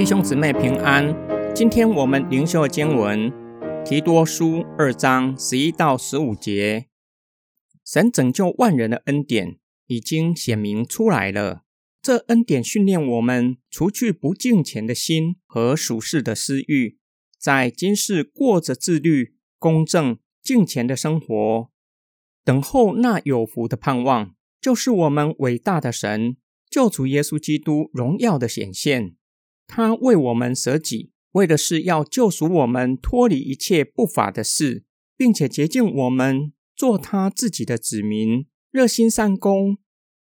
弟兄姊妹平安，今天我们灵修的经文提多书二章十一到十五节，神拯救万人的恩典已经显明出来了。这恩典训练我们除去不敬虔的心和属世的私欲，在今世过着自律、公正、敬虔的生活，等候那有福的盼望，就是我们伟大的神救主耶稣基督荣耀的显现。他为我们舍己，为的是要救赎我们脱离一切不法的事，并且洁净我们，做他自己的子民，热心善功。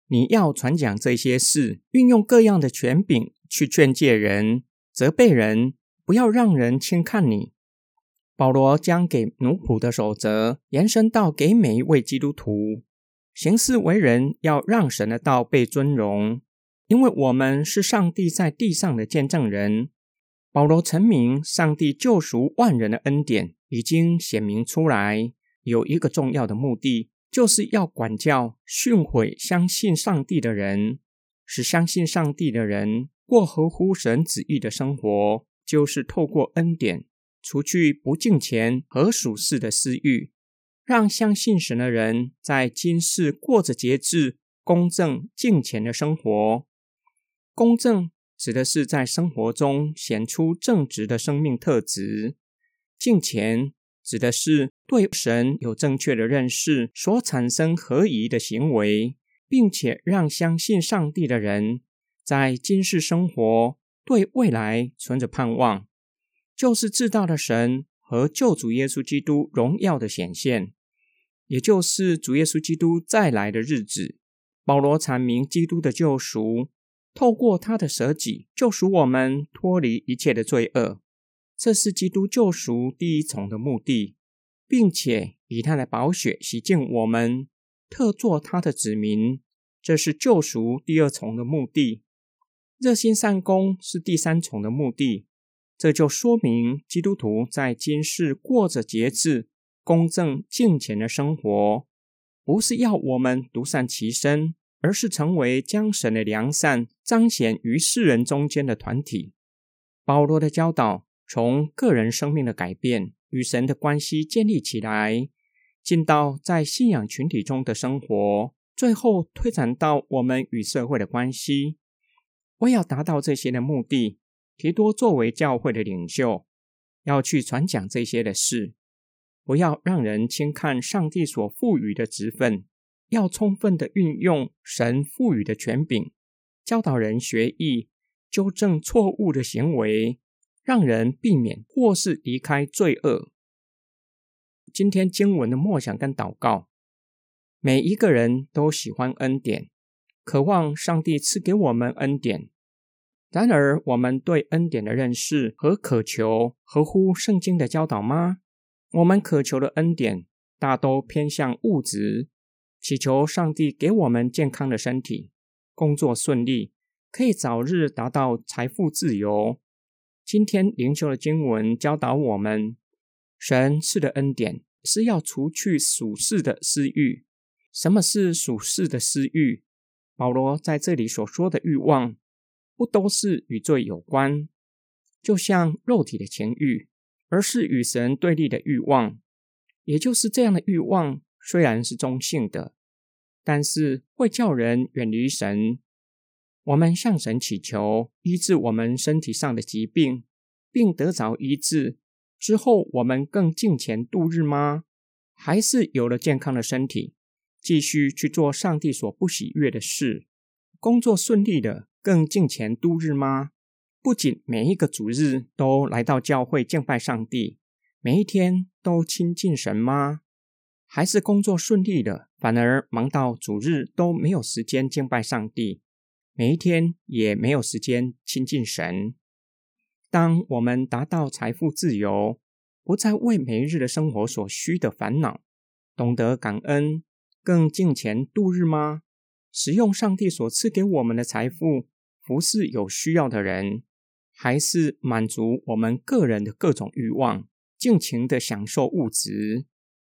你要传讲这些事，运用各样的权柄去劝诫人、责备人，不要让人轻看你。保罗将给奴仆的守则延伸到给每一位基督徒，行事为人要让神的道被尊荣。因为我们是上帝在地上的见证人，保罗成名，上帝救赎万人的恩典已经显明出来。有一个重要的目的，就是要管教、训诲相信上帝的人，使相信上帝的人过合乎神旨意的生活，就是透过恩典，除去不敬虔和属世的私欲，让相信神的人在今世过着节制、公正、敬虔的生活。公正指的是在生活中显出正直的生命特质；敬虔指的是对神有正确的认识所产生合宜的行为，并且让相信上帝的人在今世生活对未来存着盼望，就是至大的神和救主耶稣基督荣耀的显现，也就是主耶稣基督再来的日子。保罗阐明基督的救赎。透过他的舍己，救赎我们脱离一切的罪恶，这是基督救赎第一重的目的，并且以他的宝血洗净我们，特作他的子民，这是救赎第二重的目的。热心善功是第三重的目的，这就说明基督徒在今世过着节制、公正、敬虔的生活，不是要我们独善其身。而是成为将神的良善彰显于世人中间的团体。保罗的教导从个人生命的改变与神的关系建立起来，进到在信仰群体中的生活，最后推展到我们与社会的关系。为要达到这些的目的，提多作为教会的领袖，要去传讲这些的事，不要让人轻看上帝所赋予的职分。要充分的运用神赋予的权柄，教导人学艺，纠正错误的行为，让人避免或是离开罪恶。今天经文的默想跟祷告，每一个人都喜欢恩典，渴望上帝赐给我们恩典。然而，我们对恩典的认识和渴求合乎圣经的教导吗？我们渴求的恩典大都偏向物质。祈求上帝给我们健康的身体，工作顺利，可以早日达到财富自由。今天灵修的经文教导我们，神赐的恩典是要除去属世的私欲。什么是属世的私欲？保罗在这里所说的欲望，不都是与罪有关，就像肉体的情欲，而是与神对立的欲望。也就是这样的欲望。虽然是中性的，但是会叫人远离神。我们向神祈求医治我们身体上的疾病，并得着医治之后，我们更敬虔度日吗？还是有了健康的身体，继续去做上帝所不喜悦的事，工作顺利的更敬虔度日吗？不仅每一个主日都来到教会敬拜上帝，每一天都亲近神吗？还是工作顺利的，反而忙到主日都没有时间敬拜上帝，每一天也没有时间亲近神。当我们达到财富自由，不再为每日的生活所需的烦恼，懂得感恩，更敬虔度日吗？使用上帝所赐给我们的财富，服侍有需要的人，还是满足我们个人的各种欲望，尽情的享受物质？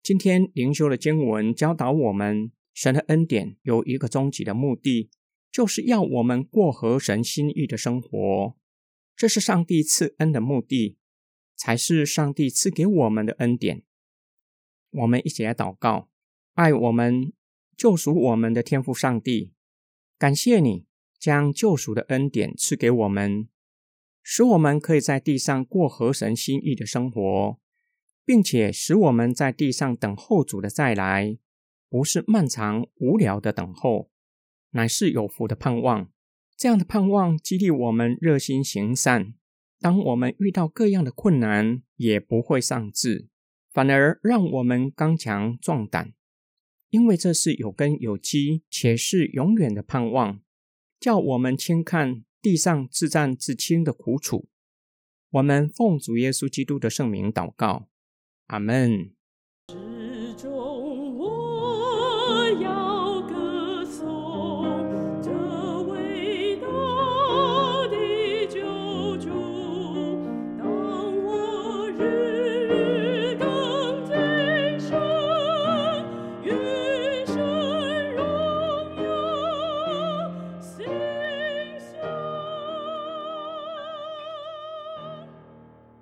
今天灵修的经文教导我们，神的恩典有一个终极的目的，就是要我们过合神心意的生活。这是上帝赐恩的目的，才是上帝赐给我们的恩典。我们一起来祷告，爱我们、救赎我们的天父上帝，感谢你将救赎的恩典赐给我们，使我们可以在地上过合神心意的生活，并且使我们在地上等候主的再来。不是漫长无聊的等候，乃是有福的盼望。这样的盼望激励我们热心行善。当我们遇到各样的困难，也不会丧志，反而让我们刚强壮胆。因为这是有根有基，且是永远的盼望，叫我们轻看地上自战自清的苦楚。我们奉主耶稣基督的圣名祷告，阿门。